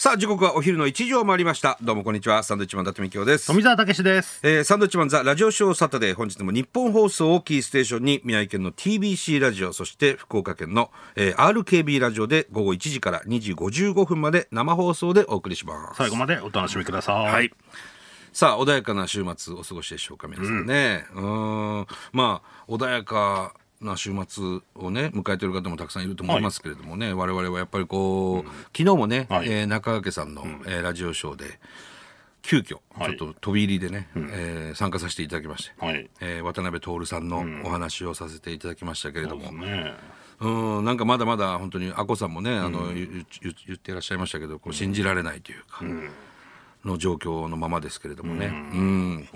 さあ時刻はお昼の1時を回りましたどうもこんにちはサンドウィッチマン伊達美京です富澤たけしです。えーサンドウィッチマンザラジオショーサタデー本日も日本放送をキーステーションに宮城県の TBC ラジオそして福岡県の、えー RKB ラジオで午後1時から2時55分まで生放送でお送りします最後までお楽しみください。はい。さあ穏やかな週末お過ごしでしょうか皆さんね。うーんまあ穏やかな週末をね迎えている方もたくさんいると思いますけれどもね、我々はやっぱりこう、昨日もね、はい。えー中川家さんの、えーラジオショーで急遽ちょはいっと飛び入りでね、えー参加させていただきまして、はい。えー渡辺徹さんのお話をさせていただきましたけれども、ね。うんなんかまだまだ本当にあこさんもね、あの言ってらっしゃいましたけどこう信じられないというか、の状況のままですけれどもね。うん。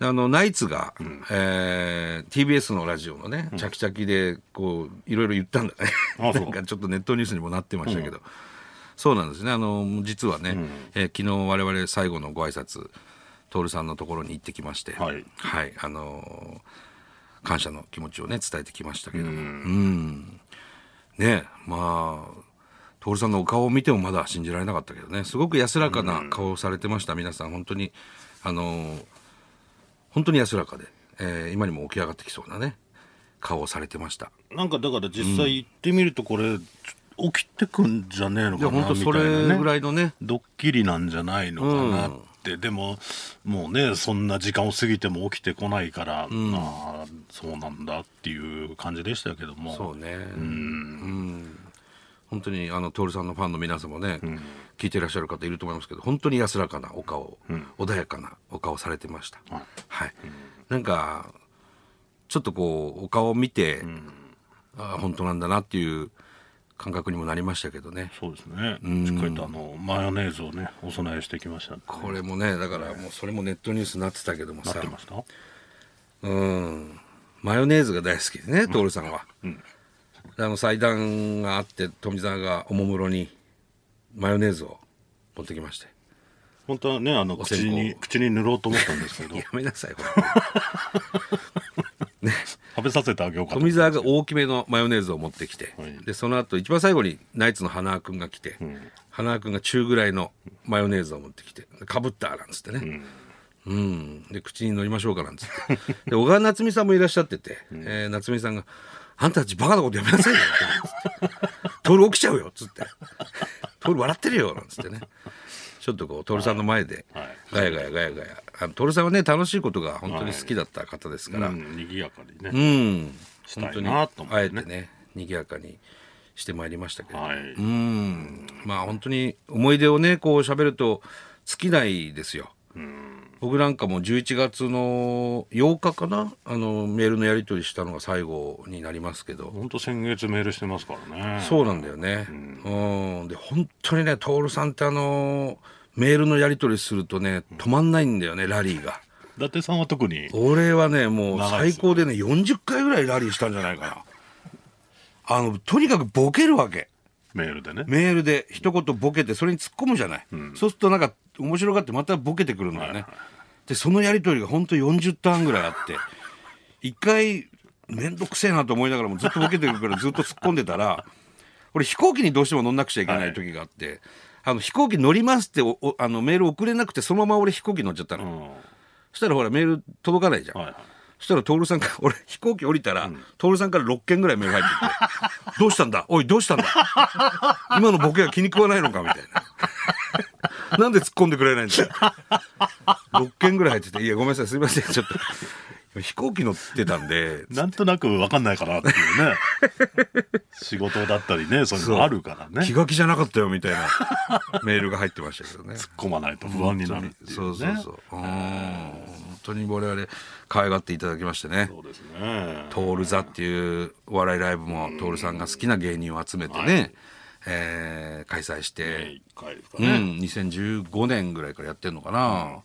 あのナイツが、えー TBS のラジオのね、チャキチャキでこういろいろ言ったんだね。なんかちょっとネットニュースにもなってましたけど、そうなんですね。あの実はね、えー昨日我々最後のご挨拶徹さんのところに行ってきまして、はい。あのー感謝の気持ちをね伝えてきましたけども、うん。ねまあ徹さんのお顔を見てもまだ信じられなかったけどね。すごく安らかな顔をされてました、皆さん本当にあのー本当に安らかで、えー今にも起き上がってきそうなね顔をされてました。なんかだから実際行ってみるとこれ、起きてくんじゃねえのかなみたいなね。ぐらいのね。ドッキリなんじゃないのかなって、でももうねそんな時間を過ぎても起きてこないから、ああそうなんだっていう感じでしたけども。そうね。うん本当にあの徹さんのファンの皆さんもね、聞いていらっしゃる方いると思いますけど本当に安らかなお顔、穏やかなお顔されてました。はい。はい、なんかちょっとこうお顔を見て、ああ本当なんだなっていう感覚にもなりましたけどね。そうですね。しっかりとあのマヨネーズをねお供えしてきましたんでこれもねだからもうそれもネットニュースになってたけどもさ。なってました？うん。マヨネーズが大好きでね徹さんは、であの祭壇があって富澤がおもむろにマヨネーズを持ってきまして。本当はねあの口に口に塗ろうと思ったんですけど。やめなさいほら 食べさせてあげようかと。富澤が大きめのマヨネーズを持ってきて、はい。でその後一番最後にナイツの花輪君が来て、花輪君が中ぐらいのマヨネーズを持ってきてかぶったなんつってね、うん。で口に乗りましょうかなんつって。で小川夏美さんもいらっしゃってて、えー夏美さんが「あんたたちバカなことやめなさいよ」って「徹起きちゃうよ」っつって「徹笑ってるよ」なんつってね。ちょっとこう徹さんの前ではい。ガヤガヤガヤガヤ。あの徹さんはね楽しいことが本当に好きだった方ですから、うん、賑やかにね、うん、本当にあえてね賑やかにしてまいりましたけど、はい、うん。まあ本当に思い出をねこう喋ると尽きないですよ。僕なんかも11月の8日かな？あのメールのやり取りしたのが最後になりますけど、本当先月メールしてますからね。そうなんだよね。うん、で本当にね徹さんってあのメールのやり取りするとね止まんないんだよねラリーが。伊達さんは特に。俺はねもう最高でね40回ぐらいラリーしたんじゃないかな。あのとにかくボケるわけ。メールでね。メールで一言ボケてそれに突っ込むじゃない、そうするとなんか面白がってまたボケてくるんだよね、でそのやり取りが本当40ターンぐらいあって一回面倒くせえなと思いながらもずっとボケてくるからずっと突っ込んでたら俺飛行機にどうしても乗んなくちゃいけない時があって、あの飛行機乗りますっておおあのメール送れなくてそのまま俺飛行機乗っちゃったの、うん。はそしたらほらメール届かないじゃん、いはい。そしたら徹さんから 俺飛行機降りたら、徹さんから6件ぐらいメール入ってきて「どうしたんだ？おいどうしたんだ？今のボケが気に食わないのか」みたいな。なんで突っ込んでくれないんだよ。6件ぐらい入ってて「いやごめんなさいすいませんちょっと。飛行機乗ってたんで」なんとなく分かんないかなっていうね。仕事だったりねそういうのあるからね。気が気じゃなかったよみたいな。メールが入ってましたけどね。突っ込まないと不安になるっていうね。そうそうそう。うん本当に我々可愛がっていただきましてね。そうですね。トール座っていうお笑いライブもトールさんが好きな芸人を集めてね、えー開催して、一回ですかうん、ね、2015年ぐらいからやってんのかな、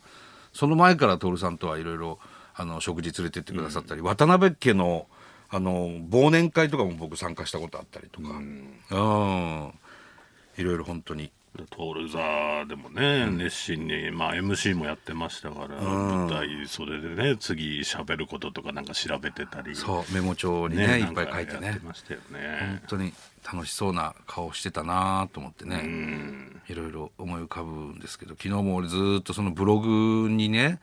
その前からトールさんとはいろいろあの食事連れてってくださったり、渡辺家のあの忘年会とかも僕参加したことあったりとか、うん。いろいろ本当にでトール座でもね、熱心に、まあ、MC もやってましたから、舞台袖でね次喋ることとかなんか調べてたり。そうメモ帳にねいっぱい書いてね。ってましたよ本ね当に楽しそうな顔してたなと思ってね、うん。いろいろ思い浮かぶんですけど昨日も俺ずーっとそのブログにね、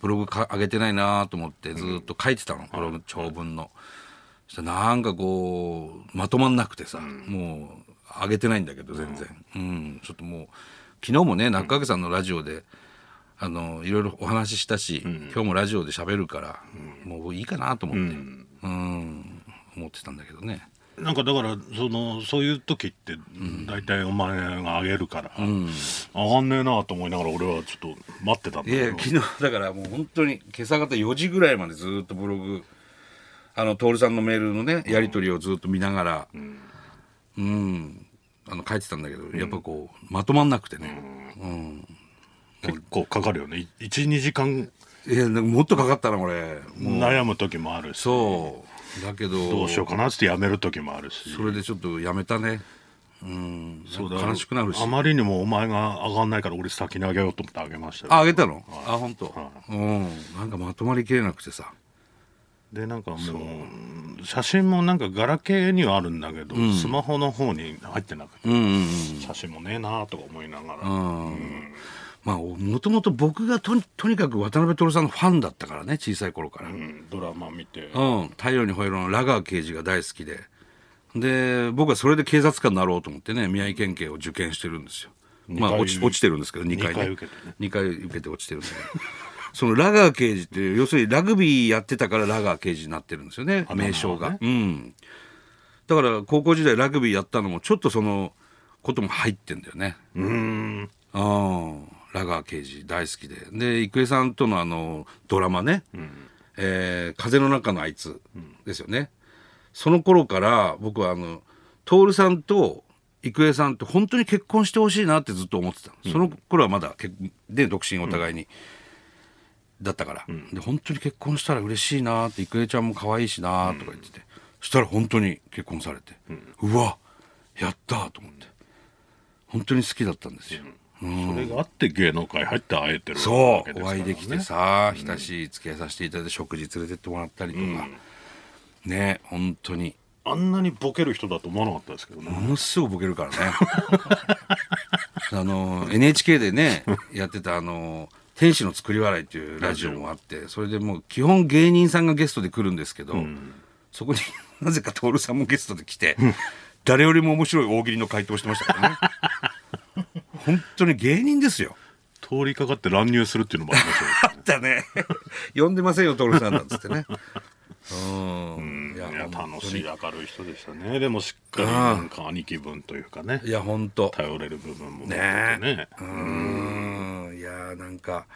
ブログか上げてないなと思ってずーっと書いてたの、ブログ長文の。そしたらなんかこうまとまんなくてさ、もう上げてないんだけど全然、うん。ちょっともう昨日もね中影さんのラジオで、あのいろいろお話ししたし、今日もラジオで喋るから、もういいかなと思って、うん。思ってたんだけどね。なんかだからそのそういう時って大体お前があげるから、上がんねえなと思いながら俺はちょっと待ってたんだいやけど昨日だからもう本当に今朝方4時ぐらいまでずっとブログあの徹さんのメールのねやり取りをずっと見ながらうん、あの書いてたんだけど、やっぱこうまとまんなくてね、うん。結構かかるよね。12時間。いやもっとかかったなこれ。悩む時もあるし。そう。だけど。どうしようかなってやめる時もあるし。それでちょっとやめたね。うん。そうだ悲しくなるし。あまりにもお前が上がんないから俺先にあげようと思ってあげましたよああげたのあ本当、はうんなんかまとまりきれなくてさでなんかもう写真もなんかガラケーにはあるんだけど、スマホの方に入ってなくて、うんうんうん。写真もねえなとか思いながら、まあもともと僕がとにとにかく渡辺徹さんのファンだったからね小さい頃から、うんドラマ見て、うん、太陽にほえろのラガー刑事が大好きで。で僕はそれで警察官になろうと思ってね宮城県警を受験してるんですよ。まあ落ち落ちてるんですけど2回ね。二回受けてね。2回受けて落ちてるんだけどそのラガー刑事って要するにラグビーやってたからラガー刑事になってるんですよねあ名称が、なるうん。だから高校時代ラグビーやったのもちょっとそのことも入ってんだよね。うん。ああラガー刑事大好きで。で郁恵さんとのあのドラマね「えー風の中のあいつ」ですよね、その頃から僕はあの徹さんと郁恵さんと本当に結婚してほしいなってずっと思ってたの、その頃はまだ結で独身お互いに、だったから、で本当に結婚したら嬉しいなって郁恵ちゃんも可愛いしなとか言ってて、そしたら本当に結婚されて、うわやったと思って。本当に好きだったんですよ、それがあって芸能界入って会えてるね、う。お会いできてさ親しい付き合いさせていただいて食事連れてってもらったりとか、ね本当に。あんなにボケる人だと思わなかったですけどね、ものすごくボケるからね。あの NHK でねやってたあの「天使の作り笑い」っていうラジオもあってそれでもう基本芸人さんがゲストで来るんですけど、そこに なぜか徹さんもゲストで来て 誰よりも面白い大喜利の回答してましたからね。本当に芸人ですよ。通りかかって乱入するっていうのもありましたあったね。呼んでませんよ徹さんなんつってね。うん。いや楽しい明るい人でしたね。でもしっかりなんか兄貴分というかね。いや本当。頼れる部分もね。ねうん。いやーなんか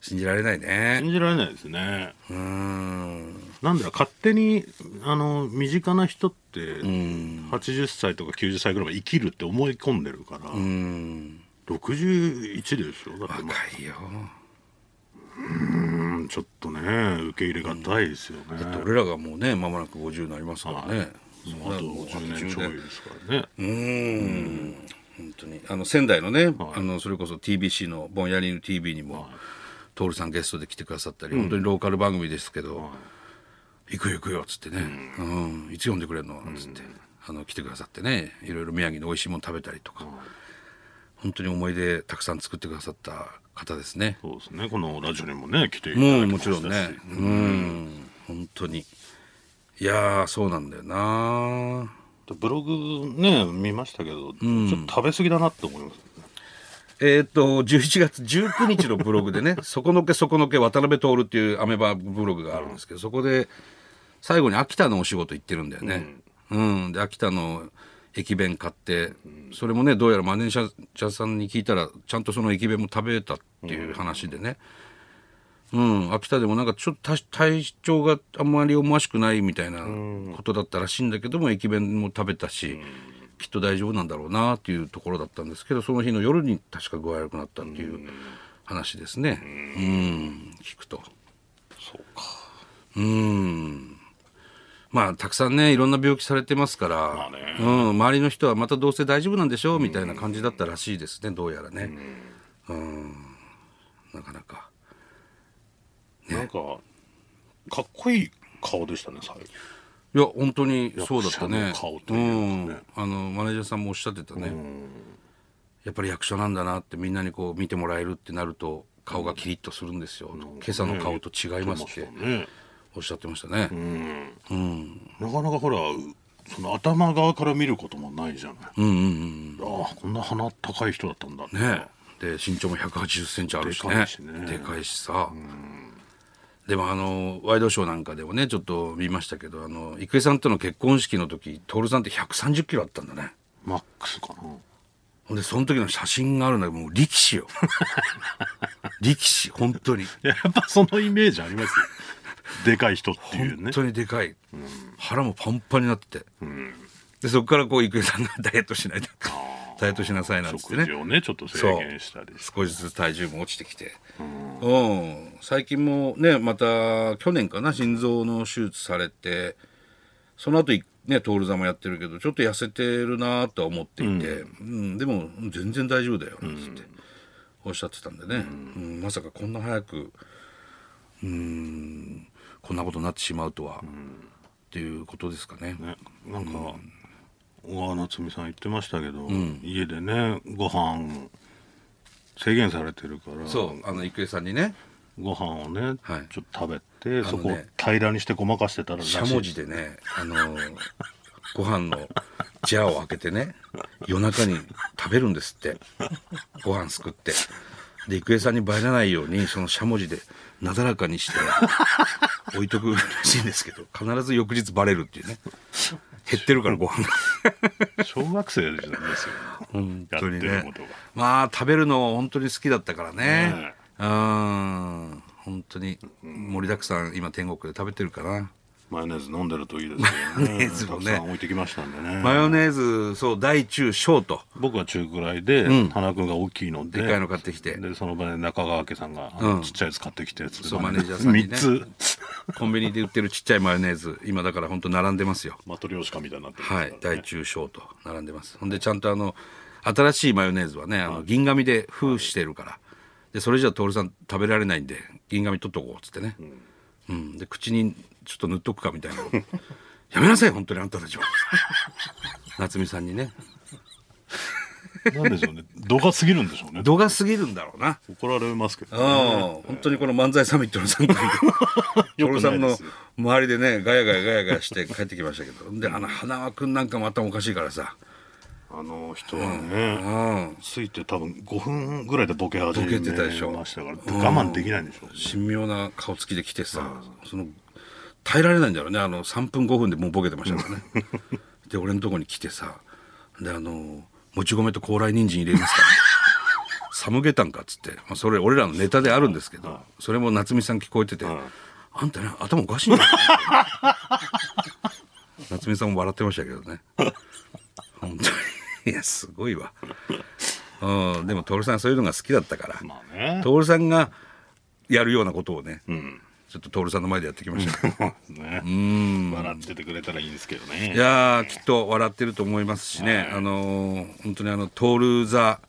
信じられないね。信じられないですね。うん。なんだろう勝手にあの身近な人ってうん。80歳とか90歳ぐらいまで生きるって思い込んでるから、うん。61でしょ？だっても若いよ。ううんちょっとね受け入れがたいですよね、俺らがもうね間もなく50になりますからね、もうあと10年ちょいですからね。うーん本当に。あの仙台のね、あのそれこそ TBC のぼんやりの TV にも、徹さんゲストで来てくださったり、本当にローカル番組ですけど「行くよ行くよ」っつってね「うん。いつ呼んでくれんの?」なんつって、あの来てくださってねいろいろ宮城の美味しいもの食べたりとか、本当に思い出たくさん作ってくださった方ですね。そうですね。このラジオにもね来ていただもうもきましたしちろんね、うん。本当に。いやーそうなんだよなブログね見ましたけど、ちょっと食べ過ぎだなって思います、えっ、と、11月19日のブログでね、そこのけそこのけ渡辺徹っていうアメバブログがあるんですけど、そこで最後に秋田のお仕事行ってるんだよね。うん。で、秋田の駅弁買って、それもね、どうやらマネージャーさんに聞いたら、ちゃんとその駅弁も食べたっていう話でね。うん、うん。秋田でもなんかちょっと体調があんまり思わしくないみたいなことだったらしいんだけども、駅弁も食べたし、きっと大丈夫なんだろうなっていうところだったんですけどその日の夜に確か具合悪くなったっていう話ですねうん聞くとそうかうんまあたくさんねいろんな病気されてますから、まあねうん、周りの人はまたどうせ大丈夫なんでしょうみたいな感じだったらしいですねどうやらね、うん、なかなかなんかかっこいい顔でしたね最後。いや本当にそうだったね。役者の顔というかね。うん、あのマネージャーさんもおっしゃってたね、やっぱり役者なんだなってみんなにこう見てもらえるってなると顔がキリッとするんですよ、今朝の顔と違いますってねおっしゃってましたね、なかなかほらその頭側から見ることもないじゃない、ああこんな鼻高い人だったんだねね。で身長も1 8 0ンチあるしね。でかいしね。でかいしさ、でもあのワイドショーなんかでもねちょっと見ましたけどあの郁恵さんとの結婚式の時徹さんって1 3 0キロあったんだね。マックスかな。ほんでその時の写真があるんだけどもう力士よ。力士本当に。やっぱそのイメージありますよ。でかい人っていうね。本当にでかい、腹もパンパンになってて、でそこからこう郁恵さんがダイエットしないとダイエットしなさいなんつってね。食事をねちょっと制限したり少しずつ体重も落ちてきて、うん、最近もねまた去年かな心臓の手術されてその後いね徹座もやってるけどちょっと痩せてるなとは思っていて、うん。でも全然大丈夫だよなんつって。おっしゃってたんでね、うん。まさかこんな早くうん。こんなことになってしまうとは、っていうことですかね。ねなんか、小川夏美さん言ってましたけど、家でねご飯制限されてるからそうあの郁恵さんにねご飯をね、はいちょっと食べて、そこをね平らにしてごまかしてたらしゃもじでね、あのーご飯のジャーを開けてね、夜中に食べるんですって。ご飯すくって。で、郁恵さんにバレないように、そのしゃもじでなだらかにして置いとくらしいんですけど、必ず翌日バレるっていうね。減ってるからご飯が。小学生ですよ本当にね。まあ、食べるの本当に好きだったからねね。うん。本当に盛りだくさん今天国で食べてるかな。マヨネーズ飲んでるといいですよねマヨネーズもねたくさん置いてきましたんでねマヨネーズ、そう、大中小と。僕は中くらいで、花君が大きいのででかいの買ってきてでその場で中川家さんが、ちっちゃいやつ買ってきたやつそうマネージャーさんにね 3つコンビニで売ってるちっちゃいマヨネーズ、今だから本当並んでますよ。マトリョーシカみたいになってますはい、大中小と並んでます。ほんでちゃんとあの新しいマヨネーズはね、あの銀紙で封してるから。でそれじゃ徹さん食べられないんで銀紙取っとこうっつってね。うん、で口にちょっと塗っとくかみたいな。やめなさい本当にあんたたちは。夏美さんにね。なんでしょうね。度が過ぎるんでしょうね。度が過ぎるんだろうな。怒られますけど、うん、本当にこの漫才サミットの参加で よく徹さんの周りでねガヤガヤガヤガヤして帰ってきましたけど。であの花輪君なんかまたおかしいからさ、あの人はうね、ん、ついて多分5分ぐらいでボケ始めボケてたでしょ。ましたから我慢できないんでしょうね、神妙な顔つきで来てさ、その耐えられないんだろうね。あの3分5分でもうボケてましたからね。で俺のとこに来てさであのもち米と高麗人参入れますか。サムゲタンかっつって、まあ、それ俺らのネタであるんですけど、それも夏美さん聞こえてて、あんたね頭おかしいんだよ夏美さんも笑ってましたけどね。本当に。いやすごいわ。うん。でも徹さんそういうのが好きだったから、まあね。徹さんがやるようなことをね、ちょっと徹さんの前でやってきました。けどね。笑っててくれたらいいんですけどね。いやーきっと笑ってると思いますしね、あのー本当にあの徹座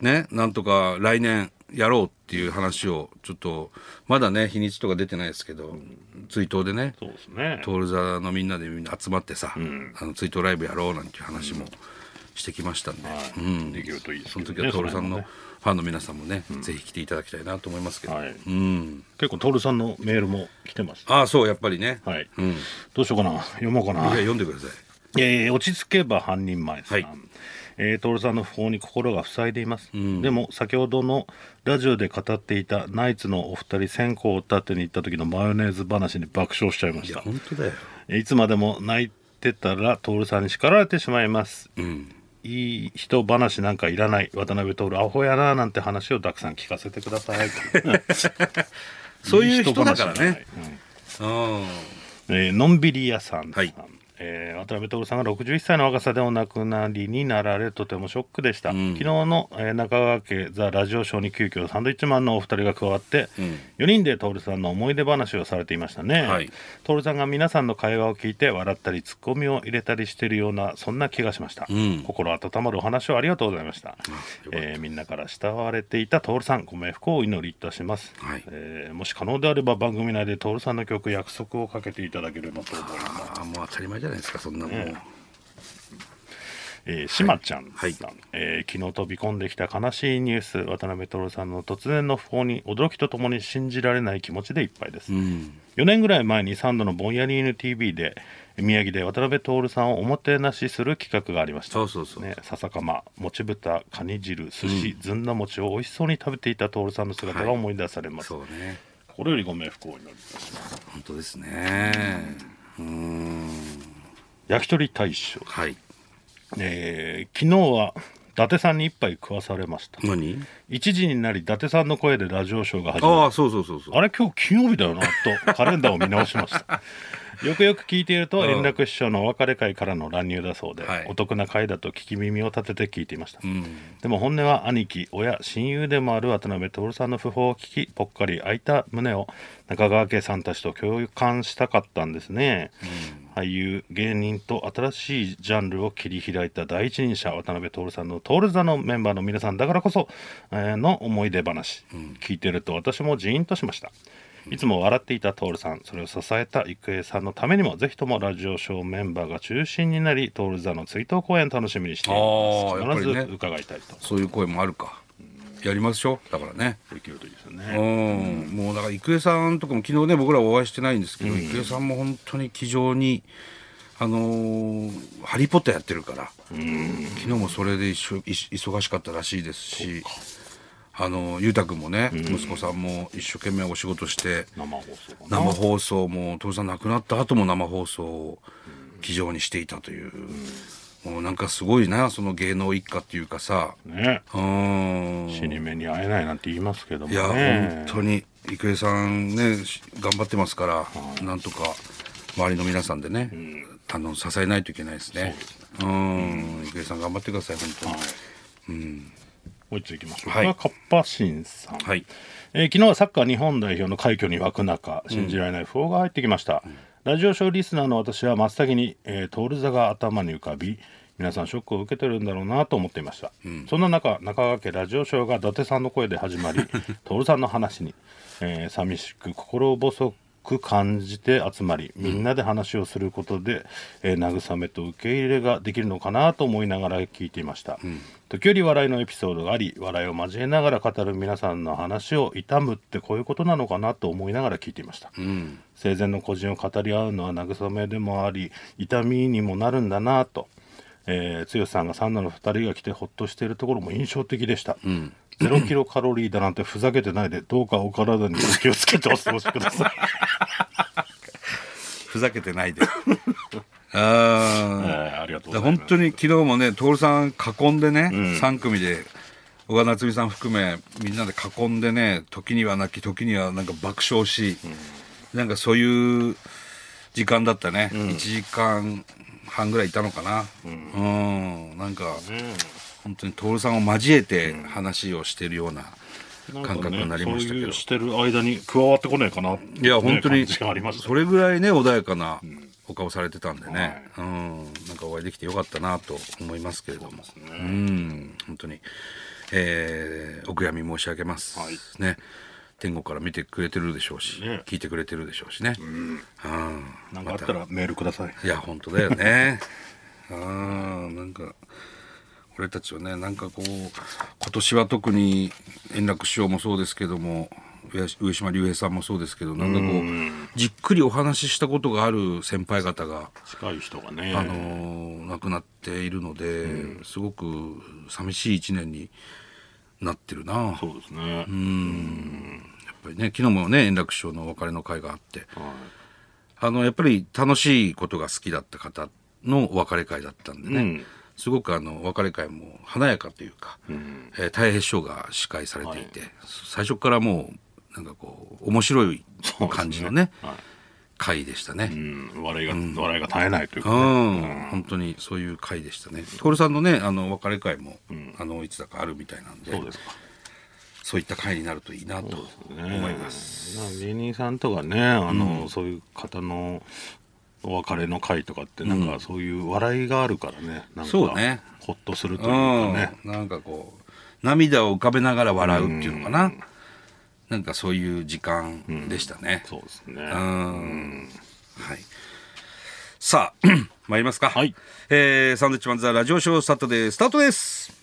ねなんとか来年やろうっていう話をちょっとまだね日にちとか出てないですけど、追悼でねそうですね。徹座のみんなでみんな集まってさ、あの追悼ライブやろうなんていう話もしてきましたんで、はい。できるといいですね。の時は徹さんのファンの皆さんもね、ぜひ来ていただきたいなと思いますけど、はい。うん。結構徹さんのメールも来てます。ああそうやっぱりね、はい、うん、いどうしようかな。読もうかな。や読んでください。えー落ち着けば半人前さん、はい。えー、徹さんの訃報に心が塞いでいます、でも先ほどのラジオで語っていたナイツのお二人線香を立てに行った時のマヨネーズ話に爆笑しちゃいまいやした本当だよ。いつまでも泣いてたら徹さんに叱られてしまいます。うんいい人話なんかいらない。渡辺徹アホやななんて話をたくさん聞かせてください。そういう人だからね。うん。えーのんびり屋さんさん、はいえー渡辺徹さんが61歳の若さでお亡くなりになられとてもショックでした、ん。昨日の、えー中川家ザ・ラジオショーに急遽サンドイッチマンのお二人が加わって、うん。4人で徹さんの思い出話をされていましたね、はい。徹さんが皆さんの会話を聞いて笑ったりツッコミを入れたりしているようなそんな気がしました、うん。心温まるお話をありがとうございました、えーみんなから慕われていた徹さんご冥福をお祈りいたします、はい。えーもし可能であれば番組内で徹さんの曲約束をかけていただければと思います。ああもう当たり前じゃないですかそんなもん、えー、しまちゃんさん、はい。えー昨日飛び込んできた悲しいニュース。渡辺徹さんの突然の訃報に驚きとともに信じられない気持ちでいっぱいです、うん。4年ぐらい前に3度のぼんやり犬 TV で宮城で渡辺徹さんをおもてなしする企画がありました。そうそうそうね、笹かまもち豚カニ汁寿司、ずんだ餅を美味しそうに食べていた徹さんの姿が思い出されます、そうね。これよりご冥福をお祈りいたします。本当ですね。うん焼き鳥大将、はい。えー昨日は伊達さんに一杯食わされました。何？1時になり伊達さんの声でラジオショーが始まる。ああそうそうそうそう。あれ今日金曜日だよなと カレンダーを見直しました。よくよく聞いているとうん。円楽師匠のお別れ会からの乱入だそうで、はい。お得な会だと聞き耳を立てて聞いていました、うん。でも本音は兄貴親親友でもある渡辺徹さんの訃報を聞きぽっかり開いた胸を中川家さんたちと共感したかったんですね、俳優芸人と新しいジャンルを切り開いた第一人者渡辺徹さんの徹座のメンバーの皆さんだからこそ、えーの思い出話、聞いてると私もジーンとしました。いつも笑っていた徹さんそれを支えた郁恵さんのためにもぜひともラジオショーメンバーが中心になり徹座の追悼公演楽しみにしています。必ず伺いたいと。そういう声もあるかやりましょう。だからね。できるといいですようねん。もうだから郁恵さんとかも昨日ね僕らお会いしてないんですけど、郁恵さんも本当に気丈にあのーハリー・ポッターやってるから昨日もそれで一緒い忙しかったらしいですしあの裕太君もね、息子さんも一生懸命お仕事して生放送が。な生放送も徹さん亡くなった後も生放送を気丈にしていたという、もうなんかすごいなその芸能一家っていうかさ。ね。うん。死に目に会えないなんて言いますけどもいや、ね本当に郁恵さんねし頑張ってますから、なんとか周りの皆さんでね、あの支えないといけないですね。うん。郁恵さん頑張ってください本当に、もう一ついきましょうか、はいカッパシンさん、はい。えー昨日はサッカー日本代表の快挙に沸く中信じられない訃報が入ってきました、ラジオショーリスナーの私は真っ先に、えー、トール座が頭に浮かび皆さんショックを受けてるんだろうなと思っていました、そんな中中川家ラジオショーが伊達さんの声で始まり 徹さんの話に、えー寂しく心細く感じて集まりみんなで話をすることで、えー慰めと受け入れができるのかなと思いながら聞いていました、時折笑いのエピソードがあり笑いを交えながら語る皆さんの話を悼むってこういうことなのかなと思いながら聞いていました、うん。生前の個人を語り合うのは慰めでもあり痛みにもなるんだなと、えー、剛さんが三男の2人が来てほっとしているところも印象的でした、ん。ゼロキロカロリーだなんてふざけてないでどうかお体にお気をつけてお過ごしください。ふざけてないで。あえーーありがとうございます。本当に昨日もね徹さん囲んでね、ん。3組で小川夏美さん含めみんなで囲んでね時には泣き時にはなんか爆笑し、なんかそういう時間だったね、1時間半ぐらいいたのかな。うん、なんか、本当に徹さんを交えて話をしてるような感覚になりましたけど、そういうしてる間に加わってこないかなっていや本当にそれぐらいね穏やかなお顔されてたんでね、うん。なんかお会いできてよかったなと思いますけれども。うん。本当に、えーお悔やみ申し上げます、はい。ね天国から見てくれてるでしょうし、ね。聞いてくれてるでしょうしね、うん。なんかあったらメールください。いや本当だよね。うんなんか俺たちはねなんかこう今年は特に円楽師匠もそうですけども上上島竜兵さんもそうですけどなんかこうじっくりお話ししたことがある先輩方が、近い人がね、あのー亡くなっているので、すごく寂しい一年になってるな。やそうですね、っぱりね昨日もね円楽師匠のお別れの会があって。はあのやっぱり楽しいことが好きだった方のお別れ会だったんでね、うん。すごくあのお別れ会も華やかというか、えー太平師匠が司会されていて、最初からもうなんかこう面白い感じのね、はい回でしたね。うん、笑いが、笑いが絶えないというかうね、ん、本当にそういう回でしたね。徹さんのね、あの別れ会も、あのいつだかあるみたいなんで、そうですか。そういった回になるといいなと思います。まあ芸人さんとかねあの、そういう方のお別れの会とかってなんかそういう笑いがあるからね。なんかそうね。ほっとするというかね、うん、なんかこう涙を浮かべながら笑うっていうのかな、なんかそういう時間でしたね。そうですね、うんはい。さあ、参りますか。はいえーサンドウィッチマンザラジオショースタートでスタートです。